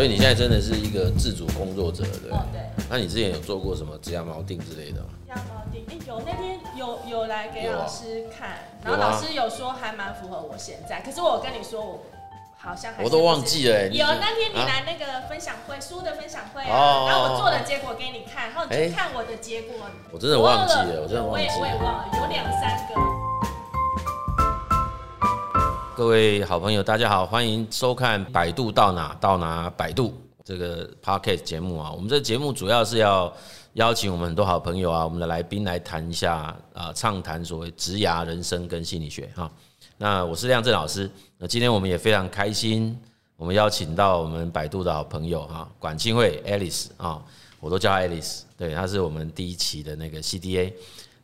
所以你现在真的是一个自主工作者，对？哦，对。那你之前有做过什么指甲锚定之类的？吗？指甲锚定，哎，有那天有有来给老师看，然后老师有说还蛮符合我现在，可是我跟你说我。好像还我都忘记了。有那天你来那个分享会，书的分享会啊，然后我做的结果给你看，然后你看我的结果。我真的忘记了，我真的忘记了。我也忘了，有两三个。各位好朋友，大家好，欢迎收看《百度到哪到哪百度》这个 podcast 节目啊。我们这节目主要是要邀请我们很多好朋友啊，我们的来宾来谈一下啊，畅谈所谓职涯、人生跟心理学哈。那我是亮正老师。那今天我们也非常开心，我们邀请到我们百度的好朋友哈，管庆慧 Alice 啊，我都叫 Alice，对，她是我们第一期的那个 CDA。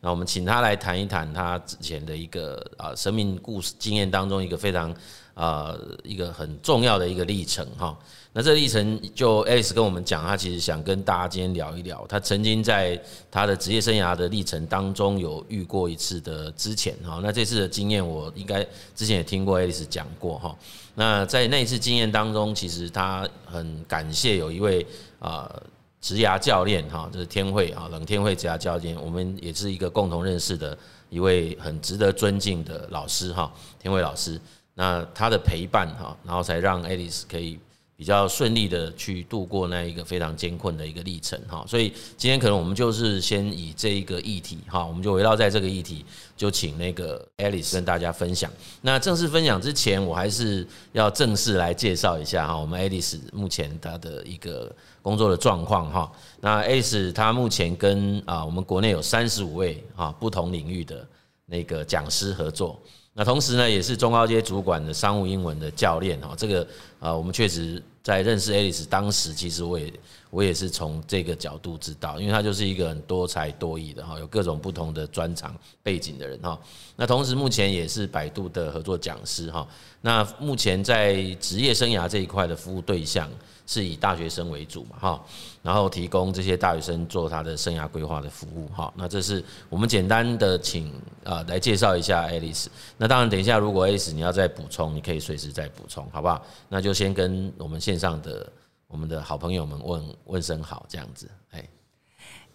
那我们请他来谈一谈他之前的一个啊生命故事经验当中一个非常啊一个很重要的一个历程哈。那这历程，就 Alice 跟我们讲，他其实想跟大家今天聊一聊，他曾经在他的职业生涯的历程当中有遇过一次的之前哈。那这次的经验，我应该之前也听过 Alice 讲过哈。那在那一次经验当中，其实他很感谢有一位啊职涯教练哈，就是天慧啊冷天慧职涯教练，我们也是一个共同认识的一位很值得尊敬的老师哈，天慧老师。那他的陪伴哈，然后才让 Alice 可以。比较顺利的去度过那一个非常艰困的一个历程哈，所以今天可能我们就是先以这一个议题哈，我们就围绕在这个议题，就请那个 Alice 跟大家分享。那正式分享之前，我还是要正式来介绍一下哈，我们 Alice 目前她的一个工作的状况哈。那 Alice 她目前跟啊我们国内有三十五位啊不同领域的那个讲师合作。那同时呢，也是中高阶主管的商务英文的教练哈。这个啊，我们确实在认识 Alice 当时，其实我也我也是从这个角度知道，因为他就是一个很多才多艺的哈，有各种不同的专长背景的人哈。那同时目前也是百度的合作讲师哈。那目前在职业生涯这一块的服务对象。是以大学生为主嘛，哈，然后提供这些大学生做他的生涯规划的服务，哈，那这是我们简单的请啊来介绍一下 Alice。那当然，等一下如果 Alice 你要再补充，你可以随时再补充，好不好？那就先跟我们线上的我们的好朋友们问问声好，这样子，哎，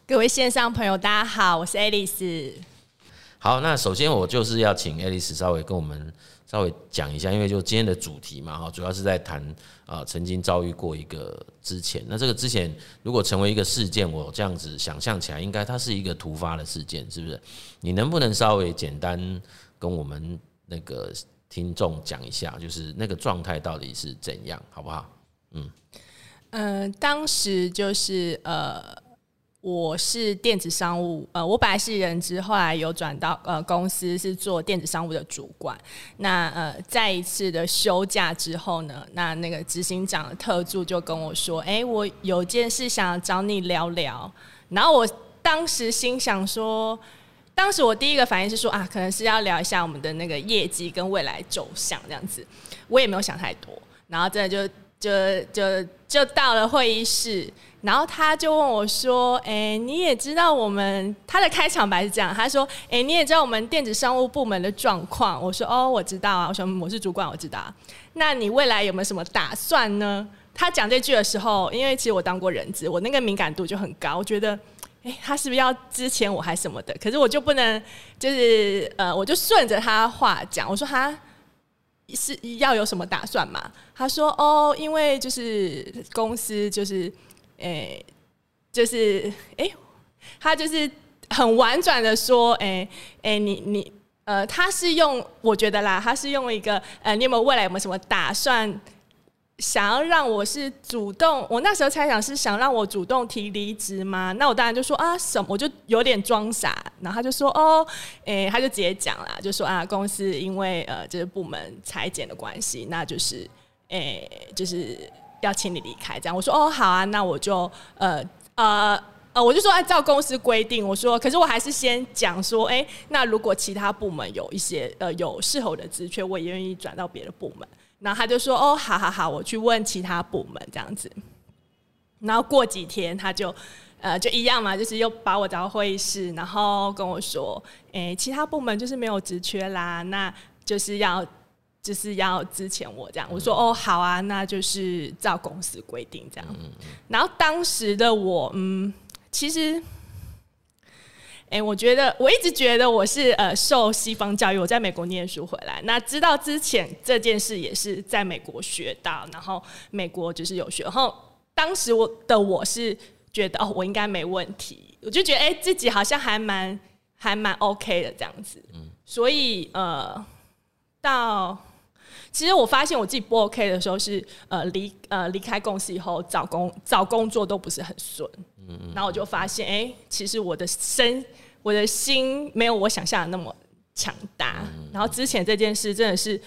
各位线上朋友，大家好，我是 Alice。好，那首先我就是要请 Alice 稍微跟我们。稍微讲一下，因为就今天的主题嘛，哈，主要是在谈啊，曾经遭遇过一个之前。那这个之前如果成为一个事件，我这样子想象起来，应该它是一个突发的事件，是不是？你能不能稍微简单跟我们那个听众讲一下，就是那个状态到底是怎样，好不好？嗯，嗯、当时就是呃。我是电子商务，呃，我本来是人资，后来有转到呃公司是做电子商务的主管。那呃，在一次的休假之后呢，那那个执行长的特助就跟我说：“哎、我有件事想找你聊聊。”然后我当时心想说，当时我第一个反应是说啊，可能是要聊一下我们的那个业绩跟未来走向这样子。我也没有想太多，然后真的就就就就到了会议室。然后他就问我说：“哎，你也知道我们他的开场白是这样，他说：哎，你也知道我们电子商务部门的状况。我说：哦，我知道啊。我说我是主管，我知道。啊那你未来有没有什么打算呢？他讲这句的时候，因为其实我当过人资，我那个敏感度就很高，我觉得，哎，他是不是要之前我还什么的？可是我就不能，就是呃，我就顺着他话讲，我说他是要有什么打算嘛？他说：哦，因为就是公司就是。”诶、就是诶、欸，他就是很婉转的说，诶、欸、诶、你你呃，他是用我觉得啦，他是用一个呃，你有没有未来有没有什么打算，想要让我是主动？我那时候猜想是想让我主动提离职吗？那我当然就说啊，什么？我就有点装傻，然后他就说哦，诶、他就直接讲了，就说啊，公司因为呃，就是部门裁减的关系，那就是诶、就是。要请你离开，这样我说哦好啊，那我就呃呃呃，我就说按照公司规定，我说可是我还是先讲说，哎、那如果其他部门有一些呃有适合的职缺，我也愿意转到别的部门。然后他就说哦，好好好，我去问其他部门这样子。然后过几天他就呃就一样嘛，就是又把我找到会议室，然后跟我说，诶、欸，其他部门就是没有职缺啦，那就是要。就是要之前我这样。我说哦好啊，那就是照公司规定这样。然后当时的我，嗯，其实。哎、我觉得我一直觉得我是呃受西方教育，我在美国念书回来，那知道之前这件事也是在美国学到，然后美国就是有学，然后当时我的我是觉得哦，我应该没问题，我就觉得哎、自己好像还蛮还蛮 OK 的这样子，所以呃到其实我发现我自己不 OK 的时候是呃离呃离开公司以后找工找工作都不是很顺。嗯然后我就发现，哎、欸，其实我的身，我的心没有我想象的那么强大。然后之前这件事真的是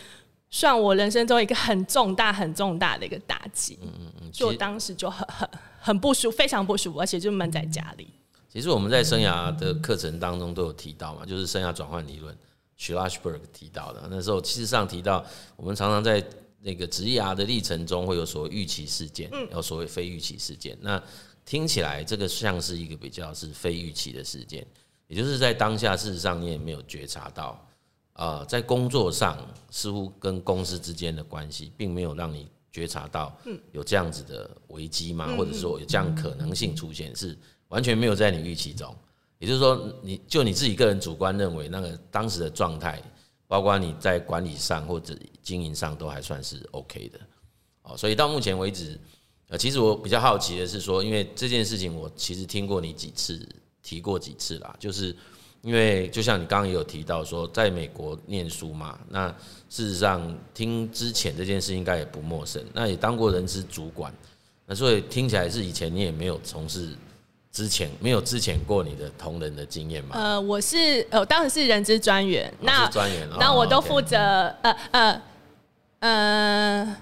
算我人生中一个很重大、很重大的一个打击。嗯嗯嗯，就我当时就很很很不舒服，非常不舒服，而且就闷在家里。其实我们在生涯的课程当中都有提到嘛，就是生涯转换理论，Schlosberg 提到的。那时候其实上提到，我们常常在那个职涯的历程中会有所谓预期事件，嗯有所谓非预期事件。那听起来这个像是一个比较是非预期的事件，也就是在当下，事实上你也没有觉察到，呃，在工作上似乎跟公司之间的关系，并没有让你觉察到有这样子的危机吗，或者说有这样可能性出现，是完全没有在你预期中。也就是说，你就你自己个人主观认为，那个当时的状态，包括你在管理上或者经营上都还算是 OK 的，哦，所以到目前为止。呃，其实我比较好奇的是说，因为这件事情我其实听过你几次提过几次啦，就是因为就像你刚刚也有提到说，在美国念书嘛，那事实上听之前这件事应该也不陌生，那也当过人事主管，那所以听起来是以前你也没有从事之前没有之前过你的同仁的经验吗？呃，我是呃，当时是人资专员，那专员，那我都负责呃呃呃。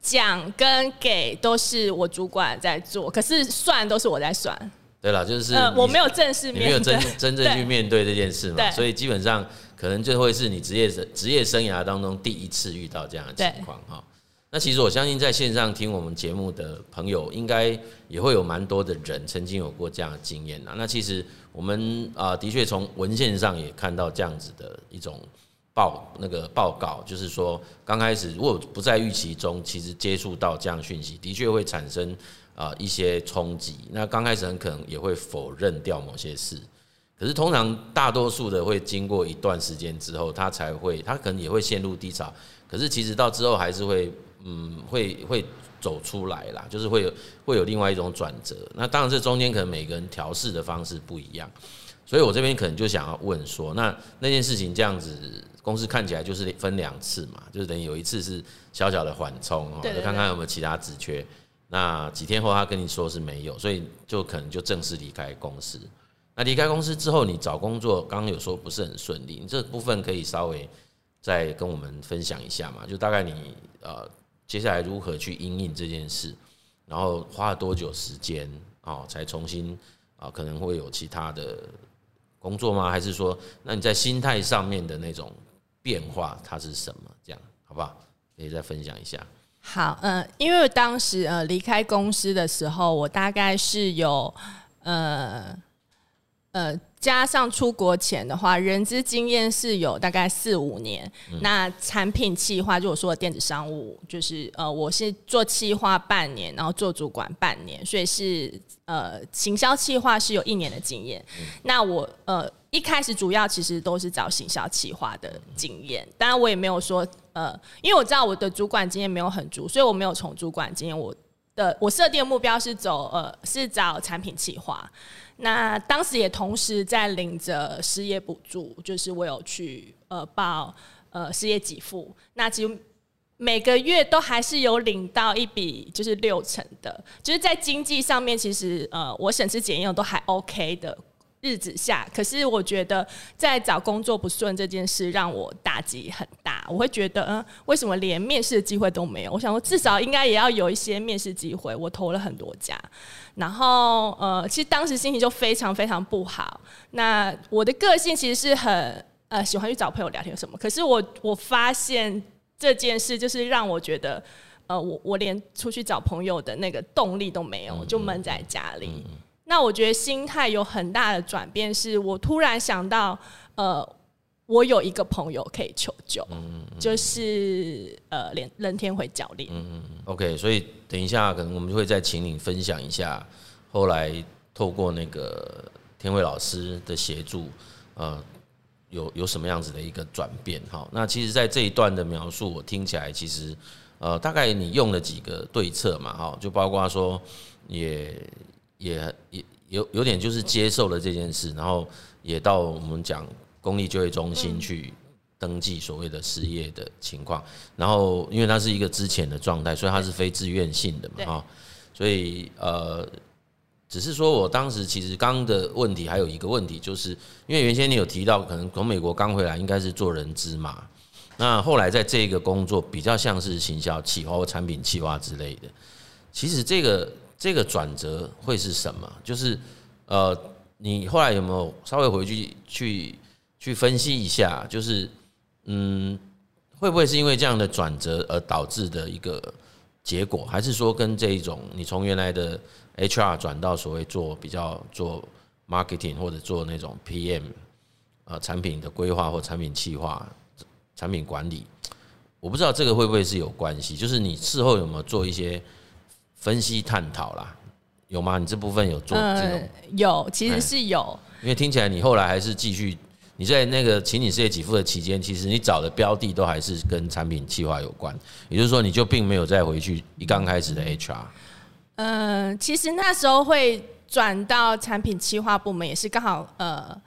讲跟给都是我主管在做，可是算都是我在算。对了，就是我没有正式面对，没有真真正去面对这件事嘛，所以基本上可能就会是你职业生职业生涯当中第一次遇到这样的情况哈。那其实我相信在线上听我们节目的朋友，应该也会有蛮多的人曾经有过这样的经验呐。那其实我们啊，的确从文献上也看到这样子的一种。报那个报告就是说，刚开始如果不在预期中，其实接触到这样讯息，的确会产生啊一些冲击。那刚开始很可能也会否认掉某些事，可是通常大多数的会经过一段时间之后，他才会，他可能也会陷入低潮。可是其实到之后还是会，嗯，会会走出来啦，就是会有会有另外一种转折。那当然这中间可能每个人调试的方式不一样。所以我这边可能就想要问说，那那件事情这样子，公司看起来就是分两次嘛，就是等于有一次是小小的缓冲哦，就看看有没有其他职缺。那几天后他跟你说是没有，所以就可能就正式离开公司。那离开公司之后，你找工作刚刚有说不是很顺利，你这部分可以稍微再跟我们分享一下嘛？就大概你呃接下来如何去因应这件事，然后花了多久时间哦，才重新啊可能会有其他的。工作吗？还是说，那你在心态上面的那种变化，它是什么？这样好不好？可以再分享一下。好，嗯、因为当时呃离开公司的时候，我大概是有呃呃。加上出国前的话，人资经验是有大概四五年。嗯、那产品企划，就我说的电子商务，就是呃，我是做企划半年，然后做主管半年，所以是呃，行销企划是有一年的经验。嗯、那我呃一开始主要其实都是找行销企划的经验，当然我也没有说呃，因为我知道我的主管经验没有很足，所以我没有从主管经验，我的我设定的目标是走呃是找产品企划。那当时也同时在领着失业补助，就是我有去呃报呃失业给付，那其实每个月都还是有领到一笔就是六成的，就是在经济上面其实呃我省吃俭用都还 OK 的。日子下，可是我觉得在找工作不顺这件事让我打击很大。我会觉得，嗯，为什么连面试的机会都没有？我想说，至少应该也要有一些面试机会。我投了很多家，然后呃，其实当时心情就非常非常不好。那我的个性其实是很呃喜欢去找朋友聊天什么，可是我我发现这件事就是让我觉得，呃，我我连出去找朋友的那个动力都没有，就闷在家里。那我觉得心态有很大的转变，是我突然想到，呃，我有一个朋友可以求救，嗯嗯就是呃，连任天回教练。嗯嗯 OK，所以等一下可能我们就会再请你分享一下，后来透过那个天惠老师的协助，呃，有有什么样子的一个转变？哈，那其实，在这一段的描述，我听起来其实呃，大概你用了几个对策嘛，哈，就包括说也也也有有点就是接受了这件事，然后也到我们讲。公立就业中心去登记所谓的失业的情况，然后因为它是一个之前的状态，所以它是非自愿性的嘛，哈，所以呃，只是说我当时其实刚刚的问题还有一个问题，就是因为原先你有提到，可能从美国刚回来应该是做人资嘛，那后来在这个工作比较像是行销企划或产品企划之类的，其实这个这个转折会是什么？就是呃，你后来有没有稍微回去去？去分析一下，就是嗯，会不会是因为这样的转折而导致的一个结果，还是说跟这一种你从原来的 HR 转到所谓做比较做 marketing 或者做那种 PM 呃产品的规划或产品企划、产品管理，我不知道这个会不会是有关系？就是你事后有没有做一些分析探讨啦？有吗？你这部分有做这种？呃，有，其实是有，因为听起来你后来还是继续。你在那个请你事业给付的期间，其实你找的标的都还是跟产品计划有关，也就是说，你就并没有再回去一刚开始的 HR。嗯、呃，其实那时候会转到产品计划部门，也是刚好呃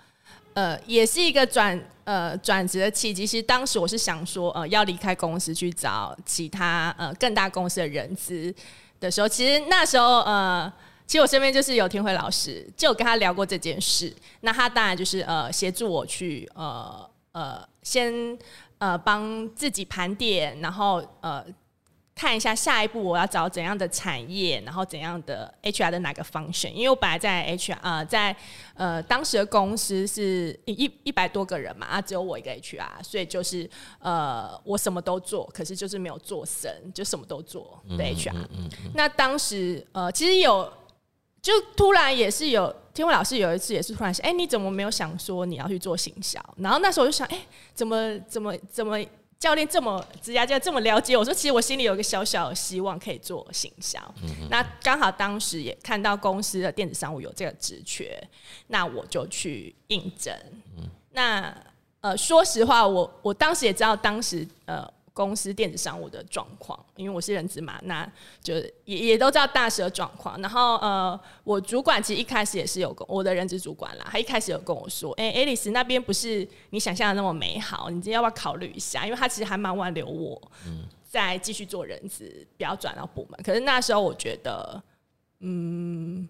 呃，也是一个转呃转职的契机。其实当时我是想说，呃，要离开公司去找其他呃更大公司的人资的时候，其实那时候呃。其实我身边就是有天惠老师，就跟他聊过这件事。那他当然就是呃协助我去呃呃先呃帮自己盘点，然后呃看一下下一步我要找怎样的产业，然后怎样的 HR 的哪个 function。因为我本来在 HR 呃在呃当时的公司是一一百多个人嘛，啊只有我一个 HR，所以就是呃我什么都做，可是就是没有做深，就什么都做的 HR。嗯嗯嗯、那当时呃其实有。就突然也是有天惠老师有一次也是突然想，哎、欸，你怎么没有想说你要去做行销？然后那时候我就想，哎、欸，怎么怎么怎么教练这么职涯教练这么了解我？说其实我心里有一个小小的希望可以做行销。嗯、那刚好当时也看到公司的电子商务有这个职缺，那我就去应征。嗯、那呃，说实话，我我当时也知道当时呃。公司电子商务的状况，因为我是人资嘛，那就也也都知道大使的状况。然后呃，我主管其实一开始也是有跟我的人资主管啦，他一开始有跟我说，哎、欸，爱丽丝那边不是你想象的那么美好，你今天要不要考虑一下？因为他其实还蛮挽留我，嗯再继续做人资，不要转到部门。可是那时候我觉得，嗯，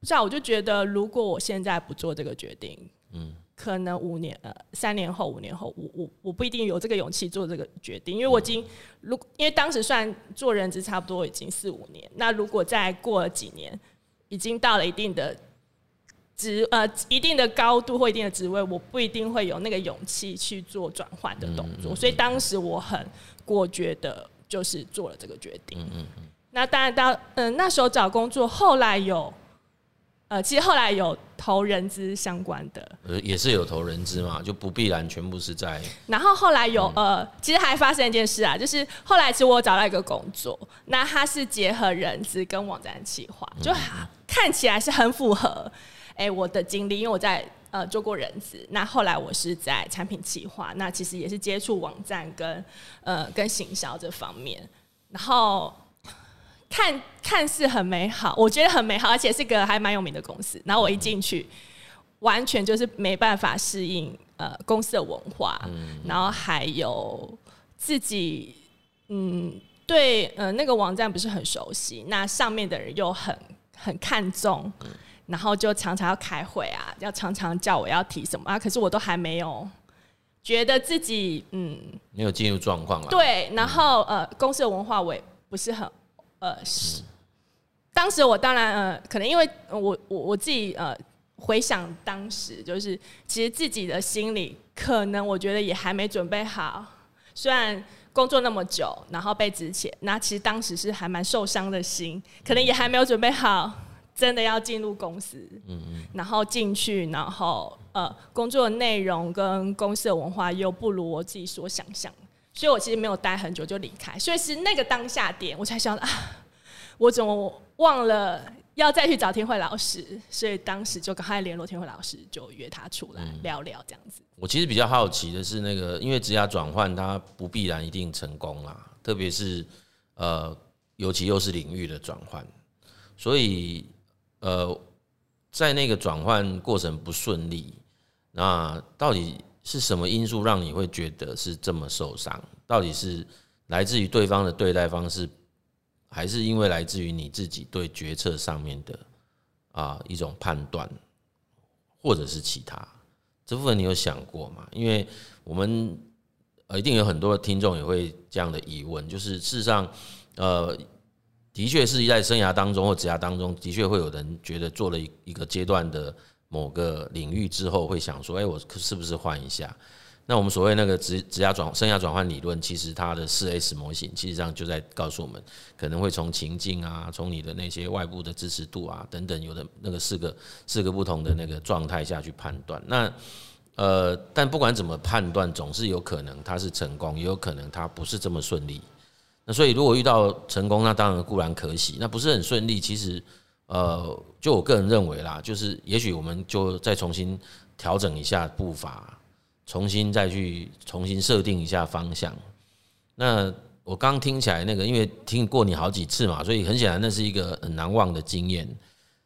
不知道，我就觉得如果我现在不做这个决定，嗯。可能五年呃，三年后、五年后，我我我不一定有这个勇气做这个决定，因为我已经如因为当时算做人资差不多已经四五年，那如果再过了几年，已经到了一定的职呃一定的高度或一定的职位，我不一定会有那个勇气去做转换的动作，所以当时我很果决的，就是做了这个决定。嗯嗯嗯。那当然到嗯、呃、那时候找工作，后来有。呃，其实后来有投人资相关的，呃，也是有投人资嘛，就不必然全部是在。然后后来有呃，其实还发生一件事啊，就是后来其实我找到一个工作，那它是结合人资跟网站企划，就看起来是很符合哎我的经历，因为我在呃做过人资，那后来我是在产品企划，那其实也是接触网站跟呃跟行销这方面，然后。看看似很美好，我觉得很美好，而且是个还蛮有名的公司。然后我一进去，完全就是没办法适应呃公司的文化，然后还有自己嗯对呃那个网站不是很熟悉，那上面的人又很很看重，然后就常常要开会啊，要常常叫我要提什么啊，可是我都还没有觉得自己嗯没有进入状况了。对，然后呃公司的文化我也不是很。呃，是，当时我当然呃，可能因为我我我自己呃回想当时，就是其实自己的心里可能我觉得也还没准备好。虽然工作那么久，然后被资遣，那其实当时是还蛮受伤的心，可能也还没有准备好真的要进入公司，嗯嗯，然后进去，然后呃，工作的内容跟公司的文化又不如我自己所想象，所以我其实没有待很久就离开，所以是那个当下点，我才想啊，我怎么忘了要再去找天慧老师，所以当时就赶快联络天慧老师，就约他出来聊聊这样子。嗯，我其实比较好奇的是，那个因为职涯转换，它不必然一定成功啦，特别是呃，尤其又是领域的转换，所以。呃，在那个转换过程不顺利，那到底是什么因素让你会觉得是这么受伤？到底是来自于对方的对待方式，还是因为来自于你自己对决策上面的啊一种判断，或者是其他？这部分你有想过吗？因为我们呃一定有很多听众也会这样的疑问，就是事实上，呃。的确是在生涯当中或职涯当中，的确会有人觉得做了一一个阶段的某个领域之后，会想说：“哎，我是不是换一下？”那我们所谓那个职职涯转生涯转换理论，其实它的四 S 模型，其实上就在告诉我们，可能会从情境啊，从你的那些外部的支持度啊等等，有的那个四个四个不同的那个状态下去判断。那呃，但不管怎么判断，总是有可能它是成功，也有可能它不是这么顺利。那所以，如果遇到成功，那当然固然可喜；那不是很顺利，其实，呃，就我个人认为啦，就是也许我们就再重新调整一下步伐，重新再去重新设定一下方向。那我刚听起来那个，因为听过你好几次嘛，所以很显然那是一个很难忘的经验。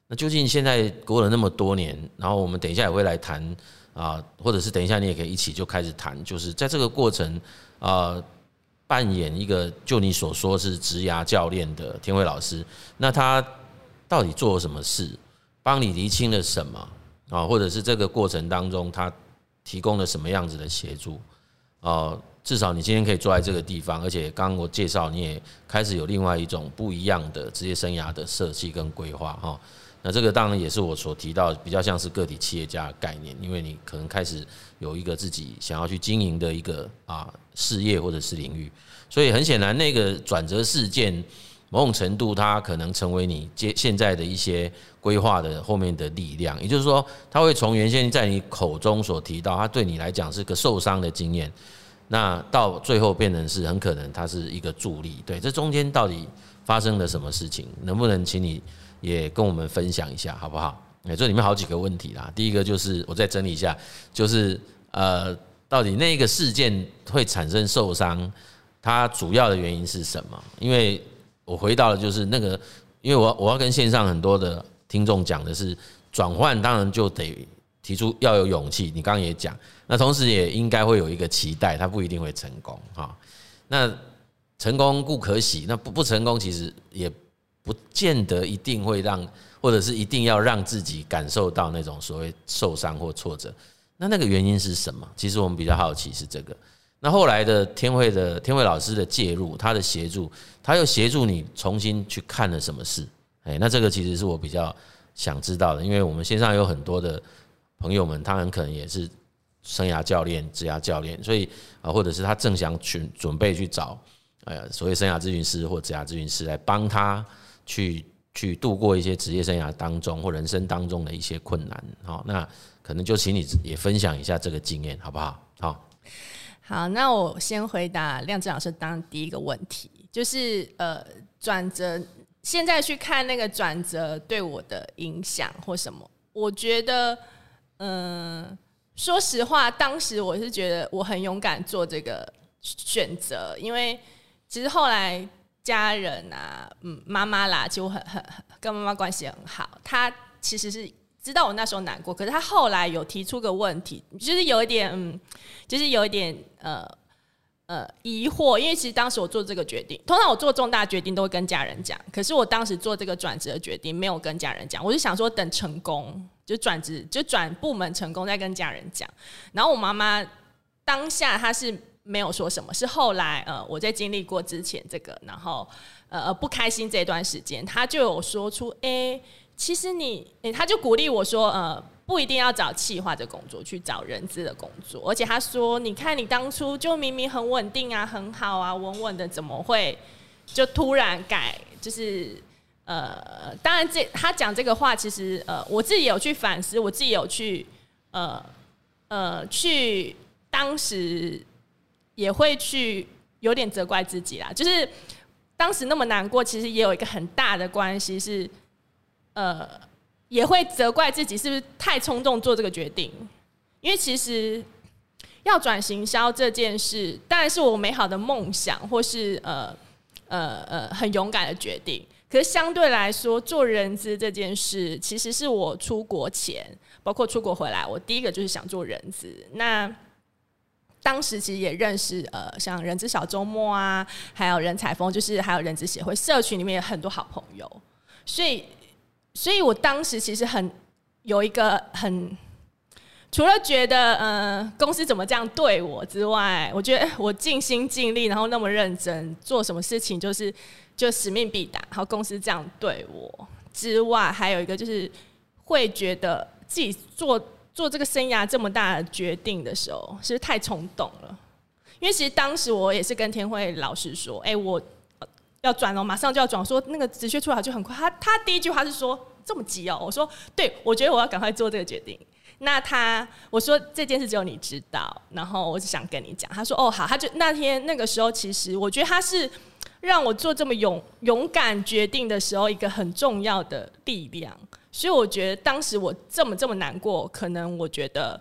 那究竟现在过了那么多年，然后我们等一下也会来谈啊，或者是等一下你也可以一起就开始谈，就是在这个过程啊。扮演一个就你所说是职涯教练的天惠老师，那他到底做了什么事，帮你厘清了什么啊？或者是这个过程当中他提供了什么样子的协助啊？至少你今天可以坐在这个地方，而且刚刚我介绍你也开始有另外一种不一样的职业生涯的设计跟规划哈。那这个当然也是我所提到比较像是个体企业家的概念，因为你可能开始有一个自己想要去经营的一个啊事业或者是领域，所以很显然那个转折事件，某种程度它可能成为你接现在的一些规划的后面的力量，也就是说，它会从原先在你口中所提到，它对你来讲是个受伤的经验，那到最后变成是很可能它是一个助力。对，这中间到底发生了什么事情？能不能请你？也跟我们分享一下好不好？哎，这里面好几个问题啦。第一个就是我再整理一下，就是呃，到底那个事件会产生受伤，它主要的原因是什么？因为我回到了就是那个，因为我我要跟线上很多的听众讲的是转换，当然就得提出要有勇气。你刚刚也讲，那同时也应该会有一个期待，它不一定会成功哈。那成功固可喜，那不不成功其实也。不见得一定会让，或者是一定要让自己感受到那种所谓受伤或挫折。那那个原因是什么？其实我们比较好奇是这个。那后来的天慧的天慧老师的介入，他的协助，他又协助你重新去看了什么事？哎，那这个其实是我比较想知道的，因为我们线上有很多的朋友们，他很可能也是生涯教练、职涯教练，所以啊，或者是他正想去准备去找呃所谓生涯咨询师或职涯咨询师来帮他。去去度过一些职业生涯当中或人生当中的一些困难，好，那可能就请你也分享一下这个经验，好不好？好，好，那我先回答亮子老师当第一个问题，就是呃转折，现在去看那个转折对我的影响或什么，我觉得，嗯、说实话，当时我是觉得我很勇敢做这个选择，因为其实后来。家人啊，嗯，妈妈啦，就很很跟妈妈关系很好。她其实是知道我那时候难过，可是他后来有提出个问题，就是有一点，嗯，就是有一点呃呃疑惑，因为其实当时我做这个决定，通常我做重大决定都会跟家人讲，可是我当时做这个转职的决定没有跟家人讲，我是想说等成功就转职就转部门成功再跟家人讲。然后我妈妈当下她是。没有说什么，是后来呃，我在经历过之前这个，然后呃不开心这段时间，她就有说出，哎，其实你，哎，他就鼓励我说，呃，不一定要找企划的工作，去找人资的工作，而且他说，你看你当初就明明很稳定啊，很好啊，稳稳的，怎么会就突然改，就是呃，当然这他讲这个话，其实呃，我自己有去反思，我自己有去呃呃去当时也会去有点责怪自己啦，就是当时那么难过，其实也有一个很大的关系是呃。也会责怪自己是不是太冲动做这个决定，因为其实要转行销这件事，当然是我美好的梦想，或是呃呃呃很勇敢的决定。可是相对来说，做人资这件事，其实是我出国前，包括出国回来，我第一个就是想做人资。那当时其实也认识呃像人资小周末啊，还有人采风，就是还有人资协会社群里面有很多好朋友，所以。所以我当时其实很有一个很，除了觉得呃公司怎么这样对我之外，我觉得我尽心尽力，然后那么认真做什么事情，就是就使命必达。然后公司这样对我之外，还有一个就是会觉得自己做做这个生涯这么大的决定的时候，是不是太冲动了？因为其实当时我也是跟天惠老师说，哎，我。要转了，马上就要转。说那个直缺出来就很快。他他第一句话是说这么急哦。我说对，我觉得我要赶快做这个决定。那他我说这件事只有你知道，然后我只想跟你讲。他说哦好，他就那天那个时候，其实我觉得他是让我做这么勇勇敢决定的时候一个很重要的力量。所以我觉得当时我这么这么难过，可能我觉得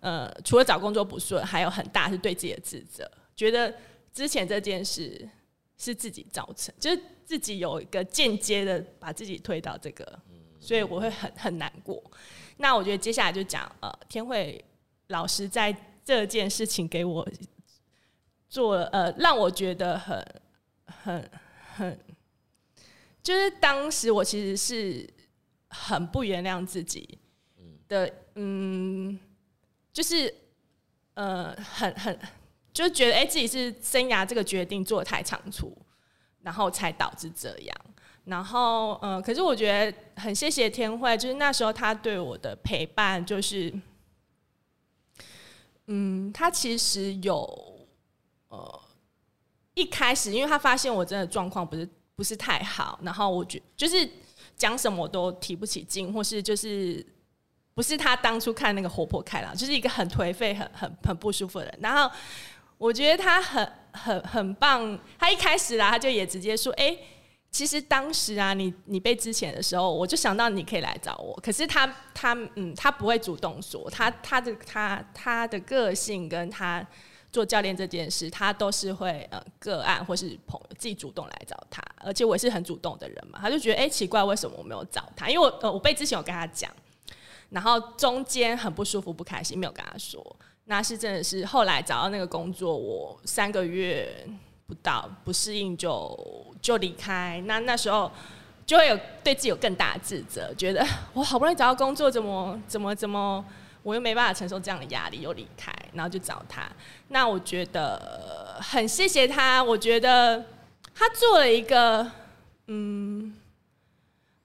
呃除了找工作不顺，还有很大是对自己的自责，觉得之前这件事。是自己造成，就是自己有一个间接的把自己推到这个，所以我会很很难过。那我觉得接下来就讲呃，天慧老师在这件事情给我做了呃，让我觉得很很很，就是当时我其实是很不原谅自己的，嗯，就是呃，很很。就觉得哎、自己是生涯这个决定做得太仓促，然后才导致这样。然后、呃，可是我觉得很谢谢天惠，就是那时候他对我的陪伴，就是嗯，他其实有呃一开始，因为他发现我真的状况不是不是太好，然后我觉就是讲什么我都提不起劲，或是就是不是他当初看那个活泼开朗，就是一个很颓废、很很很不舒服的人，然后。我觉得他很很很棒，他一开始啦，他就也直接说：“哎、其实当时啊，你你被之前的时候，我就想到你可以来找我。可是他他嗯，他不会主动说，他他的他他的个性跟他做教练这件事，他都是会呃个案或是朋友自己主动来找他，而且我也是很主动的人嘛，他就觉得哎、奇怪，为什么我没有找他？因为我呃我被之前有跟他讲，然后中间很不舒服不开心，没有跟他说。”那是真的是后来找到那个工作，我三个月不到不适应就就离开。那那时候就会有对自己有更大的自责，觉得我好不容易找到工作，怎么怎么怎么我又没办法承受这样的压力，又离开，然后就找他。那我觉得很谢谢他，我觉得他做了一个嗯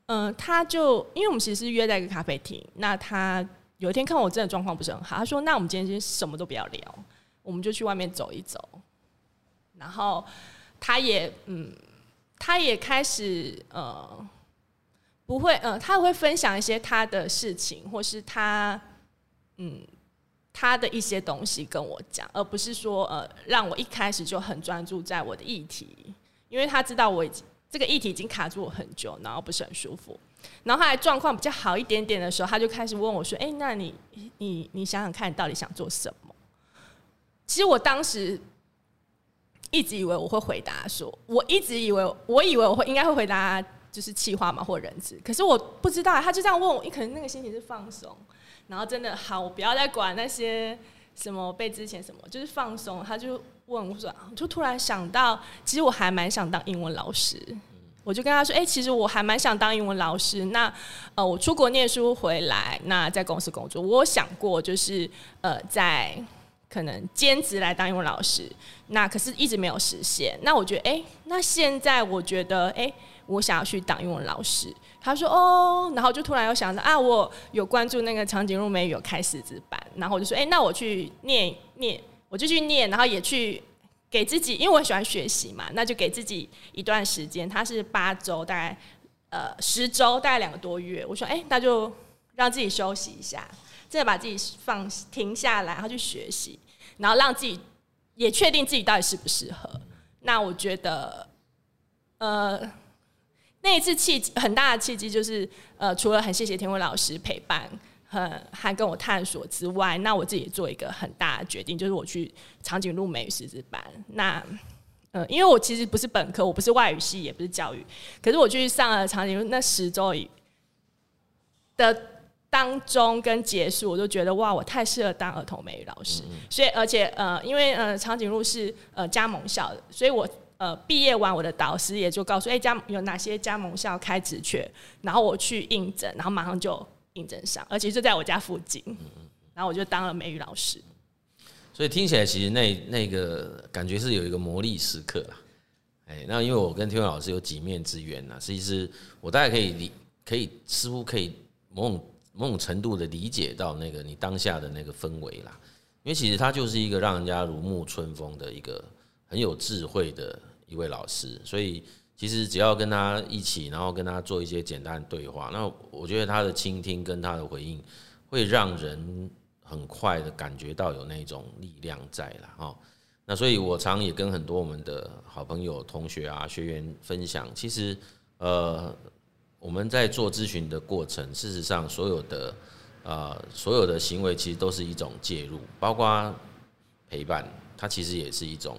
嗯、他就因为我们其实是约在一个咖啡厅，那他。有一天看我真的状况不是很好，他说：“那我们今天先什么都不要聊，我们就去外面走一走。”然后他也嗯，他也开始呃，不会呃，他会分享一些他的事情，或是他嗯他的一些东西跟我讲，而不是说呃让我一开始就很专注在我的议题，因为他知道我已经这个议题已经卡住我很久，然后不是很舒服。然后后来状况比较好一点点的时候，他就开始问我说：“哎，那你你你想想看，你到底想做什么？”其实我当时一直以为我会回答说，我一直以为我以为我会应该会回答就是气话嘛或人质，可是我不知道，他就这样问我，可能那个心情是放松，然后真的好，我不要再管那些什么被之前什么，就是放松。他就问我说，就突然想到，其实我还蛮想当英文老师。我就跟他说：“哎、其实我还蛮想当英文老师。那呃，我出国念书回来，那在公司工作，我想过就是呃，在可能兼职来当英文老师。那可是一直没有实现。那我觉得，哎、那现在我觉得，哎、我想要去当英文老师。他说，哦，然后就突然又想到啊，我有关注那个长颈鹿美语有开师资班，然后我就说，哎、那我去念念，我就去念，然后也去。”给自己，因为我喜欢学习嘛，那就给自己一段时间。他是八周，大概呃十周，大概两个多月。我说，哎、那就让自己休息一下，再把自己放停下来，然后去学习，然后让自己也确定自己到底适不适合。那我觉得，呃，那一次契机很大的契机就是，呃，除了很谢谢天文老师陪伴。很还跟我探索之外，那我自己做一个很大的决定，就是我去长颈鹿美语师资班。那呃，因为我其实不是本科，我不是外语系，也不是教育，可是我去上了长颈鹿那十周的当中跟结束，我就觉得哇，我太适合当儿童美语老师。所以而且呃，因为呃长颈鹿是呃加盟校的，所以我呃毕业完，我的导师也就告诉，哎、欸，加有哪些加盟校开职缺，然后我去应征，然后马上就。应征上，而且就在我家附近，然后我就当了美语老师。所以听起来，其实那那个感觉是有一个魔力时刻啦。哎，那因为我跟天文老师有几面之缘呐，其实我大概可以理，可以似乎可以某种某种程度的理解到那个你当下的那个氛围啦。因为其实他就是一个让人家如沐春风的一个很有智慧的一位老师，所以。其实只要跟他一起，然后跟他做一些简单的对话，那我觉得他的倾听跟他的回应，会让人很快的感觉到有那种力量在了哈。那所以我常也跟很多我们的好朋友、同学啊、学员分享，其实呃我们在做咨询的过程，事实上所有的呃所有的行为其实都是一种介入，包括陪伴，它其实也是一种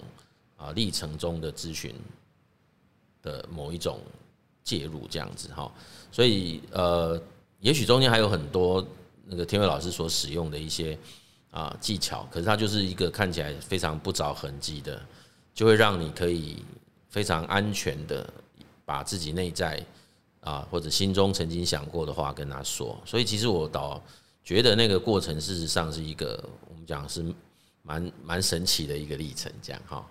啊历程中的咨询。的某一种介入这样子哈，所以呃，也许中间还有很多那个天惠老师所使用的一些啊技巧，可是它就是一个看起来非常不着痕迹的，就会让你可以非常安全的把自己内在啊或者心中曾经想过的话跟他说。所以其实我倒觉得那个过程事实上是一个我们讲是蛮蛮神奇的一个历程，这样哈。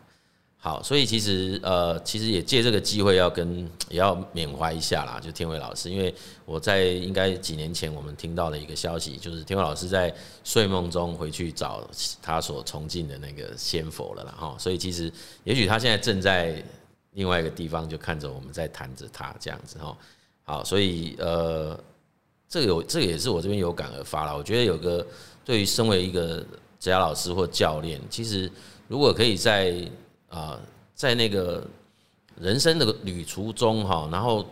好，所以其实呃，其实也借这个机会要跟也要缅怀一下啦，就天伟老师，因为我在应该几年前我们听到了一个消息，就是天伟老师在睡梦中回去找他所崇敬的那个仙佛了啦哈，所以其实也许他现在正在另外一个地方就看着我们在谈着他这样子哈。好，所以呃，这个有这个也是我这边有感而发了，我觉得有个对于身为一个职涯老师或教练，其实如果可以在啊，在那个人生的旅途中哈，然后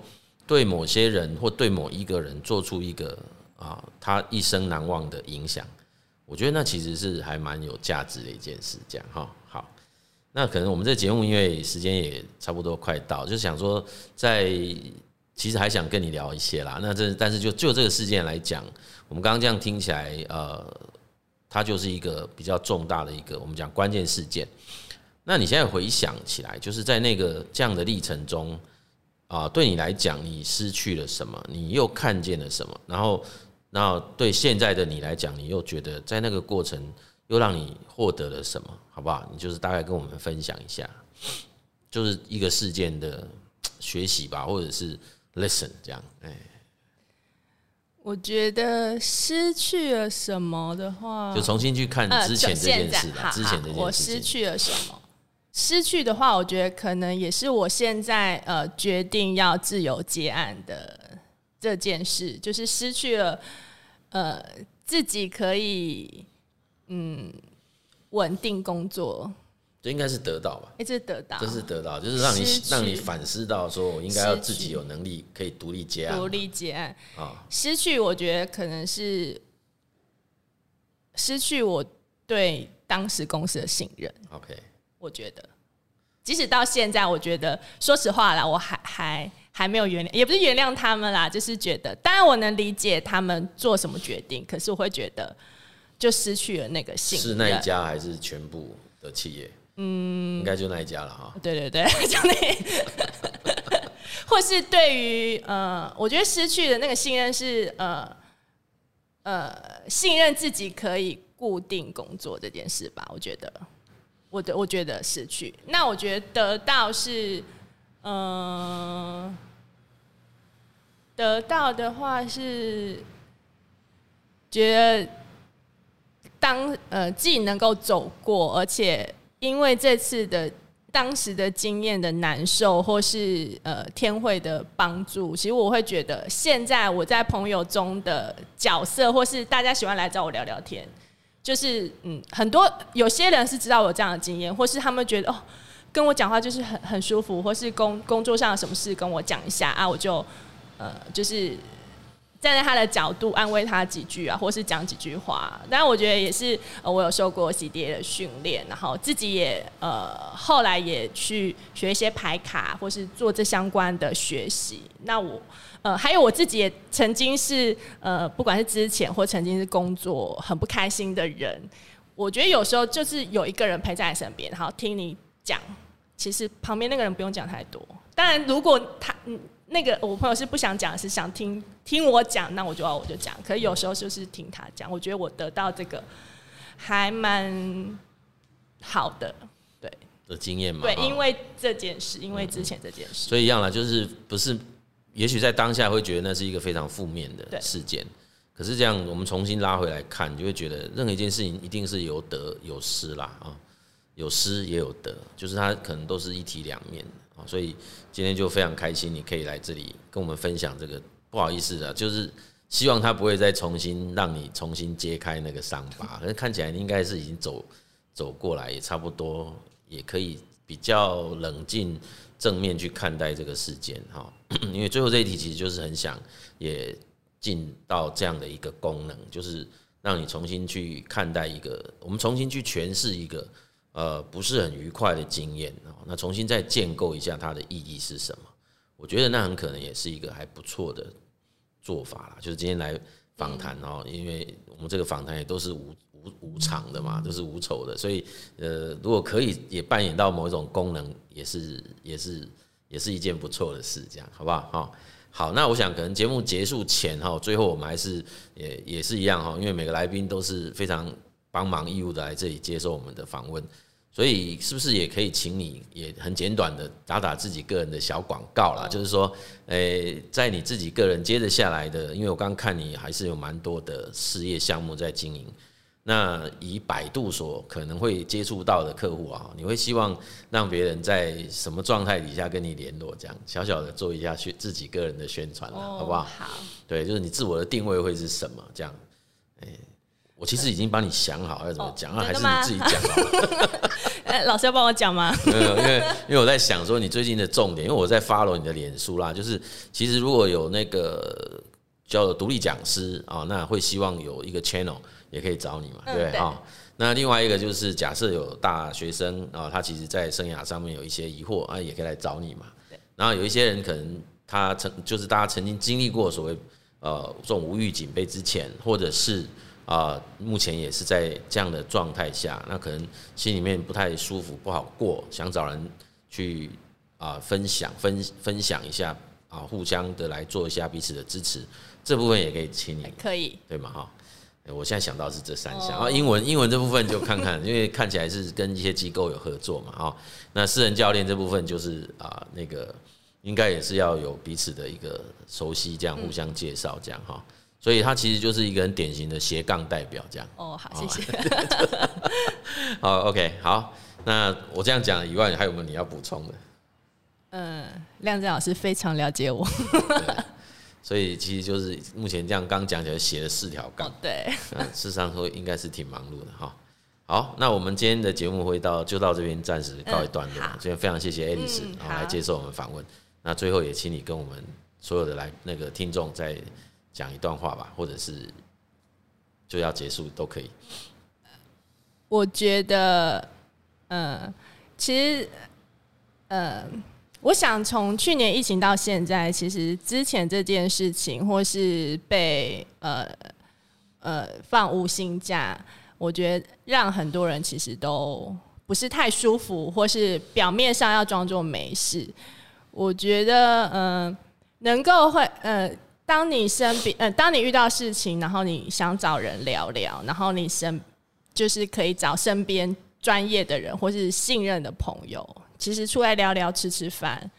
对某些人或对某一个人做出一个啊，他一生难忘的影响，我觉得那其实是还蛮有价值的一件事。这样哈，好，那可能我们这节目因为时间也差不多快到，就想说在其实还想跟你聊一些啦。那这但是就就这个事件来讲，我们刚刚这样听起来，呃，它就是一个比较重大的一个我们讲关键事件。那你现在回想起来，就是在那个这样的历程中，啊，对你来讲，你失去了什么？你又看见了什么？然后，然后对现在的你来讲，你又觉得在那个过程又让你获得了什么？好不好？你就是大概跟我们分享一下，就是一个事件的学习吧，或者是 lesson 这样。哎，我觉得失去了什么的话，就重新去看之前这件事吧。之前这件事，我失去了什么？失去的话，我觉得可能也是我现在呃决定要自由接案的这件事，就是失去了呃自己可以嗯稳定工作，这应该是得到吧？一直得到，这是得到，就是让你让你反思到说，我应该要自己有能力可以独立结案，独立接案啊。失去，我觉得可能是失去我对当时公司的信任。OK。我觉得，即使到现在，我觉得，说实话啦，我还还还没有原谅，也不是原谅他们啦，就是觉得，当然我能理解他们做什么决定，可是我会觉得，就失去了那个信任。是那一家还是全部的企业？嗯，应该就那一家了哈。对对对，就那，或是对于呃，我觉得失去的那个信任是呃呃，信任自己可以固定工作这件事吧，我觉得。我的我觉得失去，那我觉得得到是，嗯、呃，得到的话是觉得当呃自己能够走过，而且因为这次的，当时的经验的难受，或是呃天会的帮助，其实我会觉得，现在我在朋友中的角色，或是大家喜欢来找我聊聊天，就是嗯，很多有些人是知道我这样的经验，或是他们觉得哦，跟我讲话就是很很舒服，或是工工作上有什么事跟我讲一下啊，我就呃就是。站在他的角度安慰他几句啊，或是讲几句话。当然，我觉得也是，呃，我有受过 CDA 的训练，然后自己也呃后来也去学一些牌卡，或是做这相关的学习。那我呃还有我自己也曾经是呃不管是之前或曾经是工作很不开心的人，我觉得有时候就是有一个人陪在你身边，然后听你讲，其实旁边那个人不用讲太多。当然，如果他嗯。那个我朋友是不想讲，是想听听我讲，那我就我就讲。可是有时候就是听他讲，我觉得我得到这个还蛮好的，对的经验嘛。对，因为这件事，因为之前这件事，所以一样啦，就是不是？也许在当下会觉得那是一个非常负面的事件，可是这样我们重新拉回来看，就会觉得任何一件事情一定是有得有失啦啊，有失也有得，就是它可能都是一体两面的。所以今天就非常开心，你可以来这里跟我们分享这个。不好意思啊，就是希望他不会再重新让你重新揭开那个伤疤。可是看起来应该是已经走走过来，也差不多，也可以比较冷静正面去看待这个事件哈。因为最后这一题其实就是很想也进到这样的一个功能，就是让你重新去看待一个，我们重新去诠释一个。呃，不是很愉快的经验哦。那重新再建构一下它的意义是什么？我觉得那很可能也是一个还不错的做法啦。就是今天来访谈哦，因为我们这个访谈也都是无无无偿的嘛，都是无酬的，所以呃，如果可以也扮演到某一种功能，也是也是也是一件不错的事，这样好不好？好，好，那我想可能节目结束前哈，最后我们还是也也是一样哈，因为每个来宾都是非常帮忙义务的来这里接受我们的访问。所以是不是也可以请你也很简短的打打自己个人的小广告啦？就是说，诶，在你自己个人接着下来的，因为我刚刚看你还是有蛮多的事业项目在经营。那以百度所可能会接触到的客户啊，你会希望让别人在什么状态底下跟你联络？这样小小的做一下宣自己个人的宣传了，好不好？好。对，就是你自我的定位会是什么？这样，诶。我其实已经帮你想好要怎么讲，啊，还是你自己讲好？呃，老师要帮我讲吗？没有，因为因为我在想说你最近的重点，因为我在 follow 你的脸书啦，就是其实如果有那个叫做独立讲师啊，那会希望有一个 channel 也可以找你嘛，对不对啊？那另外一个就是假设有大学生啊，他其实在生涯上面有一些疑惑啊，也可以来找你嘛。然后有一些人可能他曾就是大家曾经经历过所谓呃这种无预警被之前，或者是。啊，目前也是在这样的状态下，那可能心里面不太舒服，不好过，想找人去啊分享分分享一下啊，互相的来做一下彼此的支持，这部分也可以请你，可以对吗？哈，我现在想到是这三项啊，英文英文这部分就看看，因为看起来是跟一些机构有合作嘛，哈，那私人教练这部分就是啊，那个应该也是要有彼此的一个熟悉，这样互相介绍这样哈。所以他其实就是一个很典型的斜杠代表，这样。哦，好，谢谢。好，OK，好。那我这样讲以外，还有没有你要补充的？嗯，亮正老师非常了解我。所以其实就是目前这样刚讲起来写了四条杠。对。嗯，事实上说应该是挺忙碌的哈。好，那我们今天的节目会到就到这边暂时告一段落。今天非常谢谢 Alice 啊来接受我们访问。那最后也请你跟我们所有的来那个听众在。讲一段话吧，或者是就要结束都可以。我觉得，嗯，其实，嗯，我想从去年疫情到现在，其实之前这件事情，或是被呃呃放无薪假，我觉得让很多人其实都不是太舒服，或是表面上要装作没事。我觉得，嗯，能够会，嗯。当你身边，呃，当你遇到事情，然后你想找人聊聊，然后你身就是可以找身边专业的人或是信任的朋友，其实出来聊聊、吃吃饭，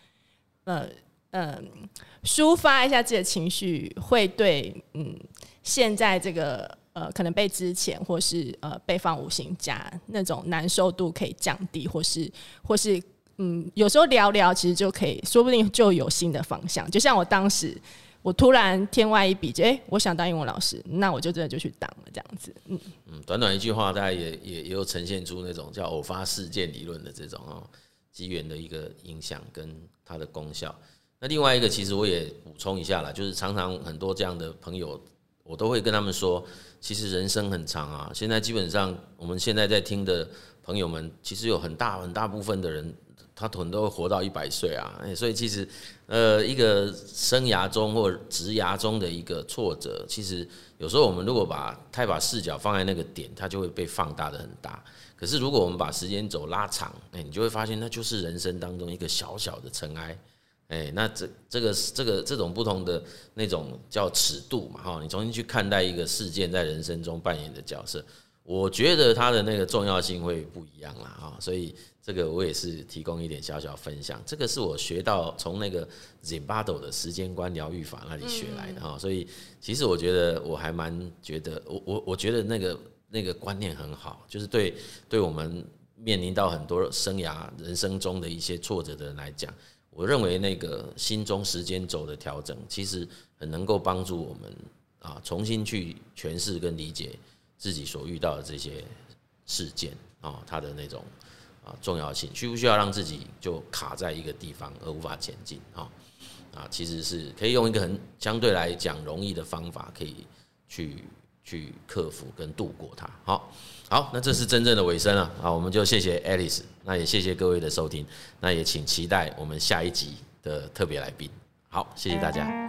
呃，嗯、抒发一下自己的情绪，会对，嗯，现在这个呃，可能被之前或是呃被放五行假那种难受度可以降低，或是或是嗯，有时候聊聊，其实就可以说不定就有新的方向。就像我当时，我突然天外一笔，就、欸、哎，我想当英文老师，那我就真的就去当了这样子。嗯嗯，短短一句话，大家也也也有呈现出那种叫偶发事件理论的这种哦，机缘的一个影响跟它的功效。那另外一个，其实我也补充一下啦，就是常常很多这样的朋友，我都会跟他们说，其实人生很长啊。现在基本上，我们现在在听的朋友们，其实有很大很大部分的人，他可能都会活到一百岁啊。所以其实，呃，一个生涯中或职涯中的一个挫折，其实有时候我们如果把太把视角放在那个点，它就会被放大的很大。可是如果我们把时间轴拉长，哎，你就会发现，那就是人生当中一个小小的尘埃。哎，那这这个这个这种不同的那种叫尺度嘛，哈，你重新去看待一个事件在人生中扮演的角色，我觉得它的那个重要性会不一样啦，啊，所以这个我也是提供一点小小分享，这个是我学到从那个 Zimbardo 的时间观疗愈法那里学来的哈，所以其实我觉得我还蛮觉得我我我觉得那个那个观念很好，就是对对我们面临到很多生涯人生中的一些挫折的人来讲。我认为那个心中时间轴的调整，其实很能够帮助我们啊，重新去诠释跟理解自己所遇到的这些事件啊，它的那种啊重要性，需不需要让自己就卡在一个地方而无法前进啊？啊，其实是可以用一个很相对来讲容易的方法，可以去。去克服跟度过它。好，好，那这是真正的尾声了啊！我们就谢谢 Alice，那也谢谢各位的收听，那也请期待我们下一集的特别来宾。好，谢谢大家。